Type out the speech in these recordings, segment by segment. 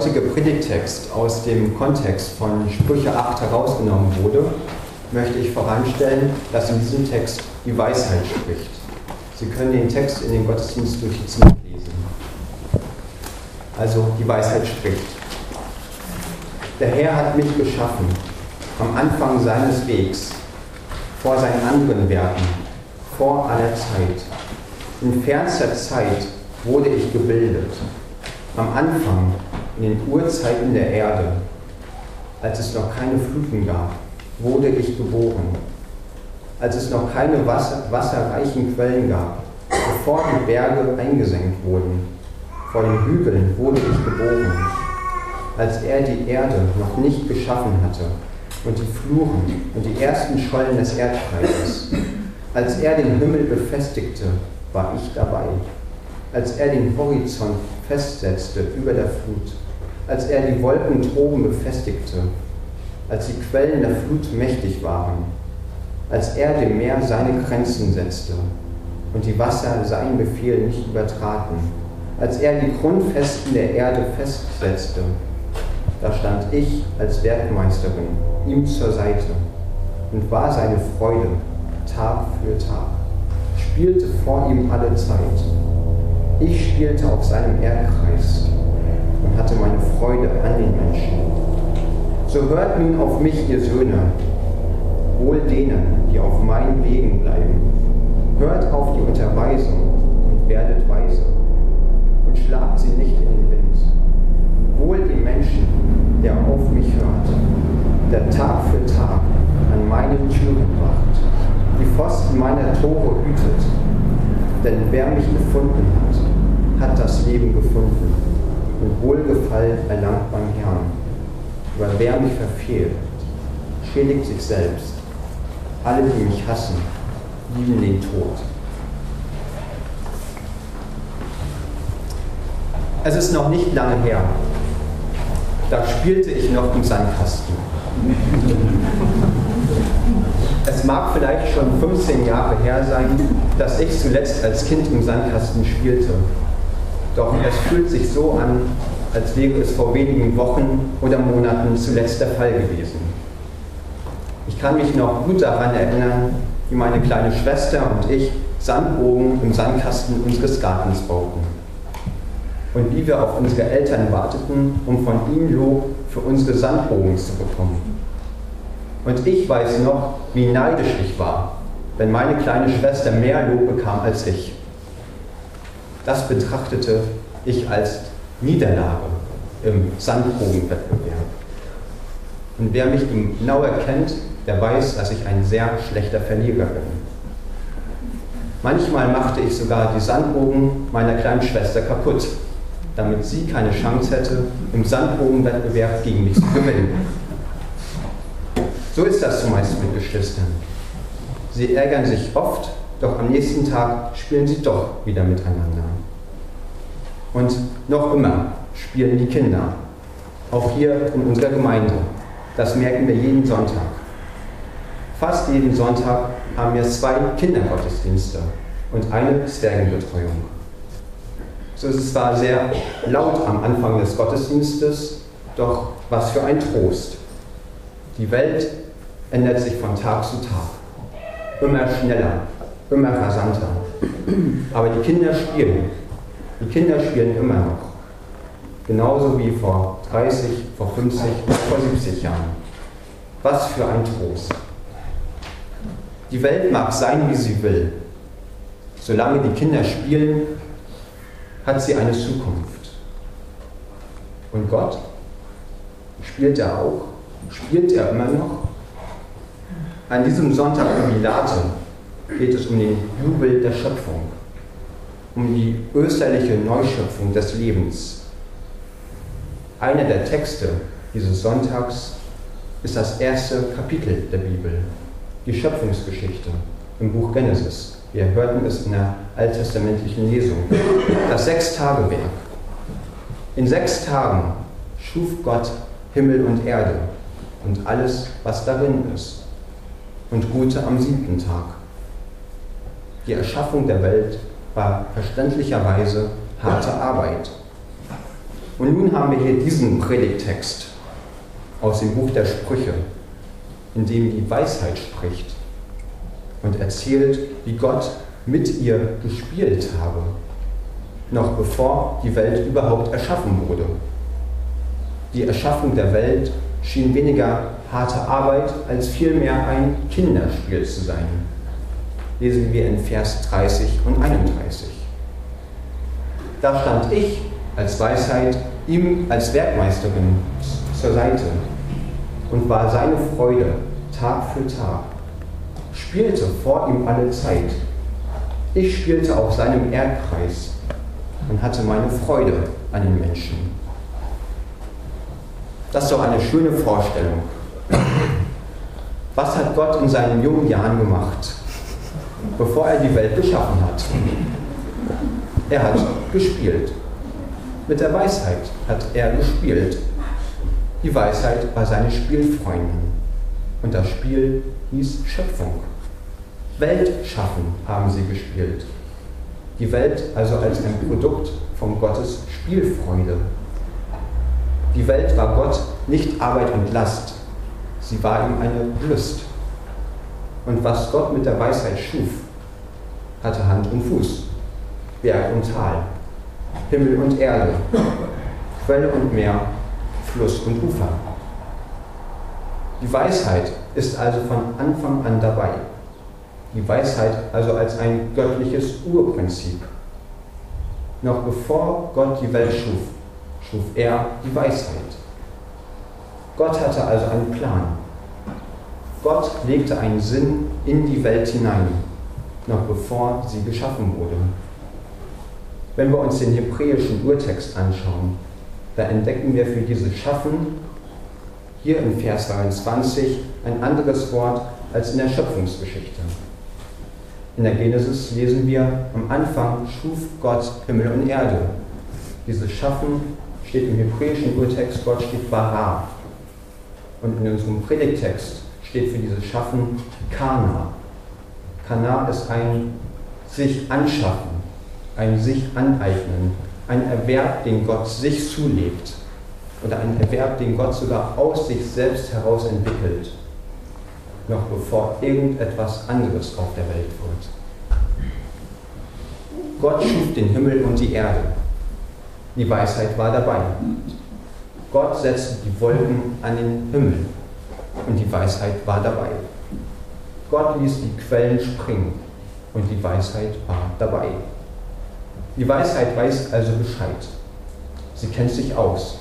heutige Predigtext aus dem Kontext von Sprüche 8 herausgenommen wurde, möchte ich voranstellen, dass in diesem Text die Weisheit spricht. Sie können den Text in den Gottesdienst durch die lesen. Also die Weisheit spricht. Der Herr hat mich geschaffen, am Anfang seines Wegs, vor seinen anderen Werken, vor aller Zeit. In fernster Zeit wurde ich gebildet, am Anfang in den Urzeiten der Erde, als es noch keine Fluten gab, wurde ich geboren. Als es noch keine Wasser, wasserreichen Quellen gab, bevor die Berge eingesenkt wurden, vor den Hügeln wurde ich geboren. Als er die Erde noch nicht geschaffen hatte und die Fluren und die ersten Schollen des Erdstreiches, als er den Himmel befestigte, war ich dabei. Als er den Horizont festsetzte über der Flut, als er die Wolken droben befestigte, als die Quellen der Flut mächtig waren, als er dem Meer seine Grenzen setzte und die Wasser seinen Befehl nicht übertraten, als er die Grundfesten der Erde festsetzte, da stand ich als Werkmeisterin ihm zur Seite und war seine Freude Tag für Tag, spielte vor ihm alle Zeit. Ich spielte auf seinem Erdkreis und hatte meine Freude an den Menschen. So hört nun auf mich, ihr Söhne, wohl denen, die auf meinen Wegen bleiben. Hört auf die Unterweisung und werdet weise und schlagt sie nicht in den Wind. Wohl dem Menschen, der auf mich hört, der Tag für Tag an meine Türen wacht, die Pfosten meiner Tore hütet. Denn wer mich gefunden hat, hat das Leben gefunden und Wohlgefallen erlangt beim Herrn. Aber wer mich verfehlt, schädigt sich selbst. Alle, die mich hassen, lieben den Tod. Es ist noch nicht lange her. Da spielte ich noch im Sandkasten. Es mag vielleicht schon 15 Jahre her sein, dass ich zuletzt als Kind im Sandkasten spielte. Doch es fühlt sich so an, als wäre es vor wenigen Wochen oder Monaten zuletzt der Fall gewesen. Ich kann mich noch gut daran erinnern, wie meine kleine Schwester und ich Sandbogen im Sandkasten unseres Gartens bauten. Und wie wir auf unsere Eltern warteten, um von ihm Lob für unsere Sandbogen zu bekommen. Und ich weiß noch, wie neidisch ich war, wenn meine kleine Schwester mehr Lob bekam als ich. Das betrachtete ich als Niederlage im Sandbogenwettbewerb. Und wer mich genau erkennt, der weiß, dass ich ein sehr schlechter Verlierer bin. Manchmal machte ich sogar die Sandbogen meiner kleinen Schwester kaputt, damit sie keine Chance hätte, im Sandbogenwettbewerb gegen mich zu gewinnen. So ist das zumeist mit Geschwistern. Sie ärgern sich oft, doch am nächsten Tag spielen sie doch wieder miteinander. Und noch immer spielen die Kinder, auch hier in unserer Gemeinde. Das merken wir jeden Sonntag. Fast jeden Sonntag haben wir zwei Kindergottesdienste und eine Zwergenbetreuung. So ist es zwar sehr laut am Anfang des Gottesdienstes, doch was für ein Trost. Die Welt ändert sich von Tag zu Tag. Immer schneller, immer rasanter. Aber die Kinder spielen. Die Kinder spielen immer noch. Genauso wie vor 30, vor 50, vor 70 Jahren. Was für ein Trost. Die Welt mag sein, wie sie will. Solange die Kinder spielen, hat sie eine Zukunft. Und Gott? Spielt er auch? Spielt er immer noch? An diesem Sonntag Jubilate geht es um den Jubel der Schöpfung, um die österliche Neuschöpfung des Lebens. Einer der Texte dieses Sonntags ist das erste Kapitel der Bibel, die Schöpfungsgeschichte im Buch Genesis. Wir hörten es in der alttestamentlichen Lesung. Das Sechstagewerk. In sechs Tagen schuf Gott Himmel und Erde und alles, was darin ist, und ruhte am siebten Tag. Die Erschaffung der Welt war verständlicherweise harte Arbeit. Und nun haben wir hier diesen Predigtext aus dem Buch der Sprüche, in dem die Weisheit spricht und erzählt, wie Gott mit ihr gespielt habe, noch bevor die Welt überhaupt erschaffen wurde. Die Erschaffung der Welt schien weniger harte Arbeit als vielmehr ein Kinderspiel zu sein. Lesen wir in Vers 30 und 31. Da stand ich als Weisheit ihm als Werkmeisterin zur Seite und war seine Freude Tag für Tag, spielte vor ihm alle Zeit. Ich spielte auf seinem Erdkreis und hatte meine Freude an den Menschen. Das ist doch eine schöne Vorstellung. Was hat Gott in seinen jungen Jahren gemacht, bevor er die Welt geschaffen hat? Er hat gespielt. Mit der Weisheit hat er gespielt. Die Weisheit war seine Spielfreundin. Und das Spiel hieß Schöpfung. Welt schaffen haben sie gespielt. Die Welt also als ein Produkt von Gottes Spielfreude. Die Welt war Gott nicht Arbeit und Last, sie war ihm eine Lust. Und was Gott mit der Weisheit schuf, hatte Hand und Fuß, Berg und Tal, Himmel und Erde, Quelle und Meer, Fluss und Ufer. Die Weisheit ist also von Anfang an dabei. Die Weisheit also als ein göttliches Urprinzip. Noch bevor Gott die Welt schuf, schuf er die Weisheit. Gott hatte also einen Plan. Gott legte einen Sinn in die Welt hinein, noch bevor sie geschaffen wurde. Wenn wir uns den hebräischen Urtext anschauen, da entdecken wir für dieses Schaffen hier in Vers 23 ein anderes Wort als in der Schöpfungsgeschichte. In der Genesis lesen wir, am Anfang schuf Gott Himmel und Erde. Dieses Schaffen steht im hebräischen Urtext, Gott steht bara. Und in unserem Predigtext steht für dieses Schaffen Kana. Kana ist ein sich anschaffen, ein sich aneignen, ein Erwerb, den Gott sich zulegt oder ein Erwerb, den Gott sogar aus sich selbst heraus entwickelt, noch bevor irgendetwas anderes auf der Welt wird. Gott schuf den Himmel und die Erde. Die Weisheit war dabei. Gott setzte die Wolken an den Himmel und die Weisheit war dabei. Gott ließ die Quellen springen und die Weisheit war dabei. Die Weisheit weiß also Bescheid. Sie kennt sich aus.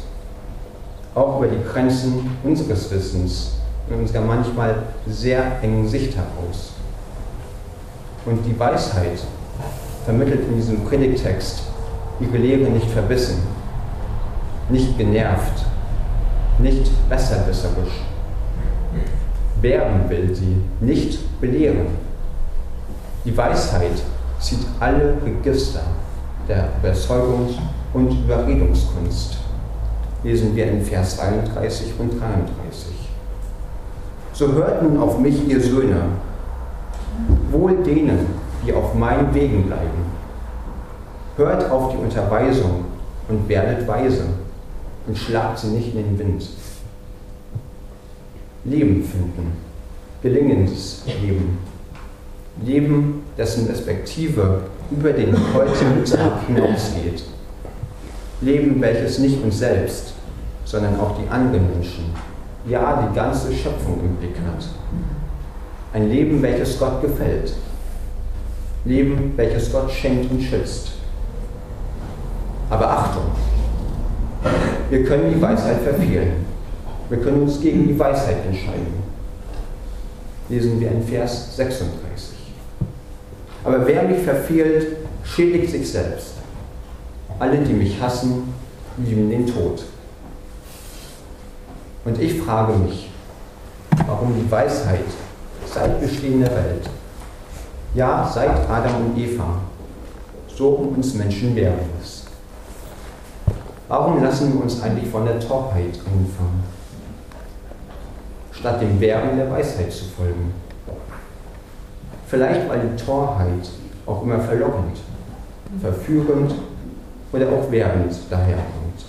Auch über die Grenzen unseres Wissens in unserer manchmal sehr engen Sicht heraus. Und die Weisheit vermittelt in diesem Predigtext ihre Lehre nicht verbissen, nicht genervt, nicht besserwisserisch. Werben will sie, nicht belehren. Die Weisheit zieht alle Register der Überzeugungs- und Überredungskunst. Lesen wir in Vers 33 und 33. So hört nun auf mich, ihr Söhne, wohl denen, die auf meinen Wegen bleiben. Hört auf die Unterweisung und werdet weise und schlagt sie nicht in den Wind. Leben finden, gelingendes Leben, Leben, dessen Perspektive über den heutigen Tag hinausgeht. Leben, welches nicht uns selbst, sondern auch die anderen Menschen, ja die ganze Schöpfung im Blick hat. Ein Leben, welches Gott gefällt. Leben, welches Gott schenkt und schützt. Aber Achtung, wir können die Weisheit verfehlen. Wir können uns gegen die Weisheit entscheiden. Lesen wir in Vers 36. Aber wer mich verfehlt, schädigt sich selbst. Alle, die mich hassen, lieben den Tod. Und ich frage mich, warum die Weisheit seit Bestehen der Welt, ja seit Adam und Eva, so um uns Menschen wehren ist. Warum lassen wir uns eigentlich von der Torheit einfangen, statt dem Wehren der Weisheit zu folgen? Vielleicht weil die Torheit auch immer verlockend, verführend oder auch werbend daherkommt.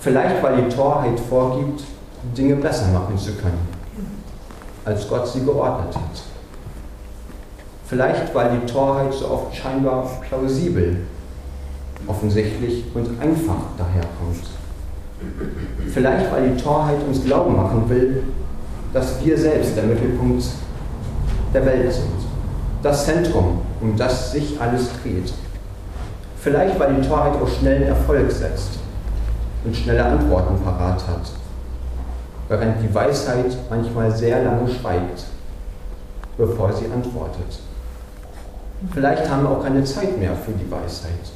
Vielleicht weil die Torheit vorgibt, Dinge besser machen zu können, als Gott sie geordnet hat. Vielleicht weil die Torheit so oft scheinbar plausibel, offensichtlich und einfach daherkommt. Vielleicht weil die Torheit uns glauben machen will, dass wir selbst der Mittelpunkt der Welt sind, das Zentrum, um das sich alles dreht. Vielleicht weil die Torheit auf schnellen Erfolg setzt und schnelle Antworten parat hat, während die Weisheit manchmal sehr lange schweigt, bevor sie antwortet. Vielleicht haben wir auch keine Zeit mehr für die Weisheit.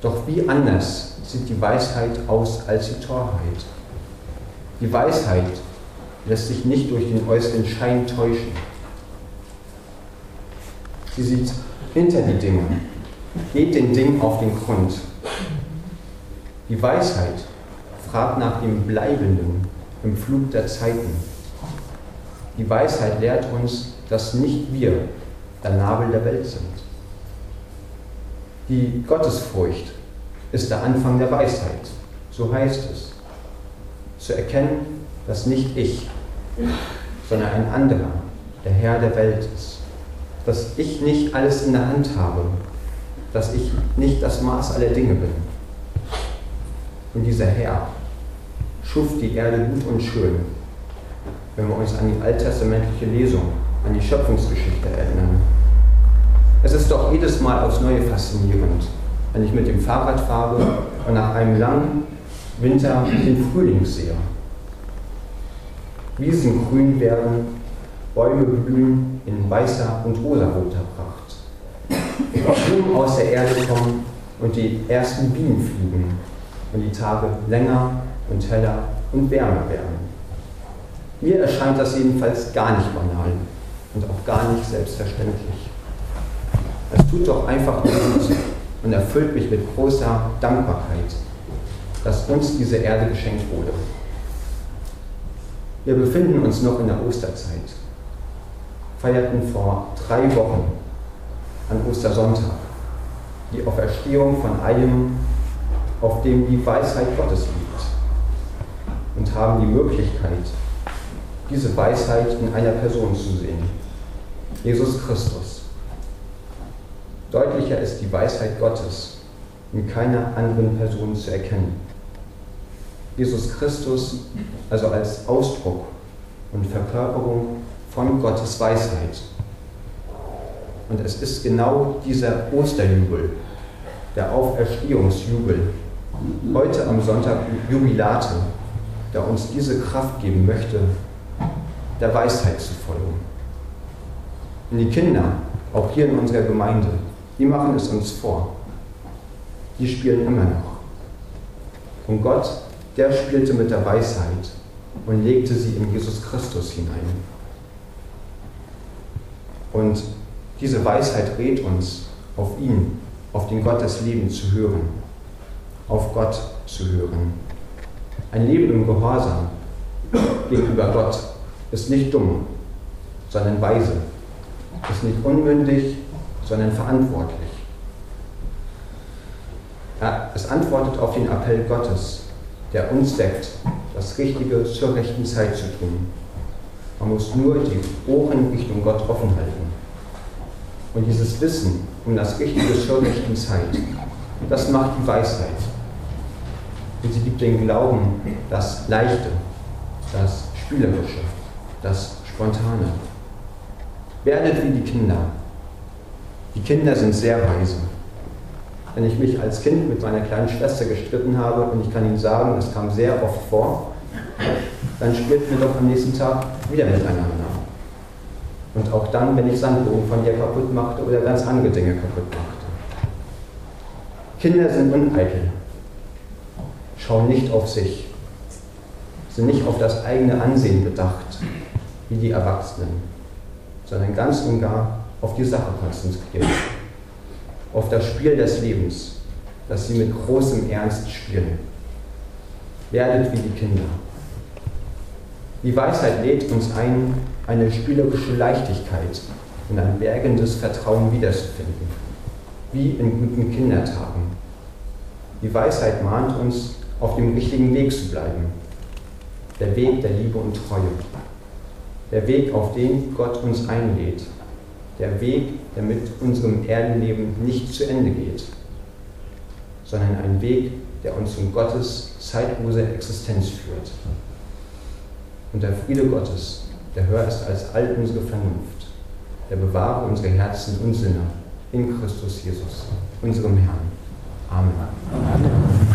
Doch wie anders sieht die Weisheit aus als die Torheit? Die Weisheit lässt sich nicht durch den äußeren Schein täuschen. Sie sieht hinter die Dinge, geht den Dingen auf den Grund. Die Weisheit fragt nach dem Bleibenden im Flug der Zeiten. Die Weisheit lehrt uns, dass nicht wir der Nabel der Welt sind. Die Gottesfurcht ist der Anfang der Weisheit, so heißt es. Zu erkennen, dass nicht ich, sondern ein anderer der Herr der Welt ist. Dass ich nicht alles in der Hand habe, dass ich nicht das Maß aller Dinge bin. Und dieser Herr schuf die Erde gut und schön, wenn wir uns an die alttestamentliche Lesung, an die Schöpfungsgeschichte erinnern. Es ist doch jedes Mal aufs Neue faszinierend, wenn ich mit dem Fahrrad fahre und nach einem langen Winter den Frühling sehe. Wiesen grün werden, Bäume blühen in weißer und rosaroter Pracht. Blumen aus der Erde kommen und die ersten Bienen fliegen und die Tage länger und heller und wärmer werden. Mir erscheint das jedenfalls gar nicht banal und auch gar nicht selbstverständlich. Es tut doch einfach gut und erfüllt mich mit großer Dankbarkeit, dass uns diese Erde geschenkt wurde. Wir befinden uns noch in der Osterzeit, feierten vor drei Wochen an Ostersonntag die Auferstehung von einem, auf dem die Weisheit Gottes liegt und haben die Möglichkeit, diese Weisheit in einer Person zu sehen, Jesus Christus. Deutlicher ist die Weisheit Gottes in keiner anderen Person zu erkennen. Jesus Christus also als Ausdruck und Verkörperung von Gottes Weisheit. Und es ist genau dieser Osterjubel, der Auferstehungsjubel, heute am Sonntag Jubilate, der uns diese Kraft geben möchte, der Weisheit zu folgen. Und die Kinder, auch hier in unserer Gemeinde, die machen es uns vor. Die spielen immer noch. Und Gott der spielte mit der Weisheit und legte sie in Jesus Christus hinein. Und diese Weisheit rät uns, auf ihn, auf den Gott des Lebens zu hören, auf Gott zu hören. Ein Leben im Gehorsam gegenüber Gott ist nicht dumm, sondern weise, ist nicht unmündig, sondern verantwortlich. Es antwortet auf den Appell Gottes, der uns weckt, das Richtige zur rechten Zeit zu tun. Man muss nur die Ohren Richtung Gott offen halten. Und dieses Wissen um das Richtige zur rechten Zeit, das macht die Weisheit. Und sie gibt den Glauben das Leichte, das Spielerische, das Spontane. Werdet wie die Kinder. Die Kinder sind sehr weise wenn ich mich als Kind mit meiner kleinen Schwester gestritten habe und ich kann Ihnen sagen, das kam sehr oft vor, dann spielten wir doch am nächsten Tag wieder miteinander. Und auch dann, wenn ich Sandbogen von ihr kaputt machte oder ganz andere Dinge kaputt machte. Kinder sind uneitel, schauen nicht auf sich, sind nicht auf das eigene Ansehen bedacht, wie die Erwachsenen, sondern ganz und gar auf die Sache konzentriert auf das Spiel des Lebens, das sie mit großem Ernst spielen. Werdet wie die Kinder. Die Weisheit lädt uns ein, eine spielerische Leichtigkeit und ein bergendes Vertrauen wiederzufinden, wie in guten Kindertagen. Die Weisheit mahnt uns, auf dem richtigen Weg zu bleiben. Der Weg der Liebe und Treue. Der Weg, auf den Gott uns einlädt. Der Weg, der mit unserem Erdenleben nicht zu Ende geht, sondern ein Weg, der uns in Gottes zeitlose Existenz führt. Und der Friede Gottes, der höher ist als all unsere Vernunft, der bewahre unsere Herzen und Sinne in Christus Jesus, unserem Herrn. Amen. Amen.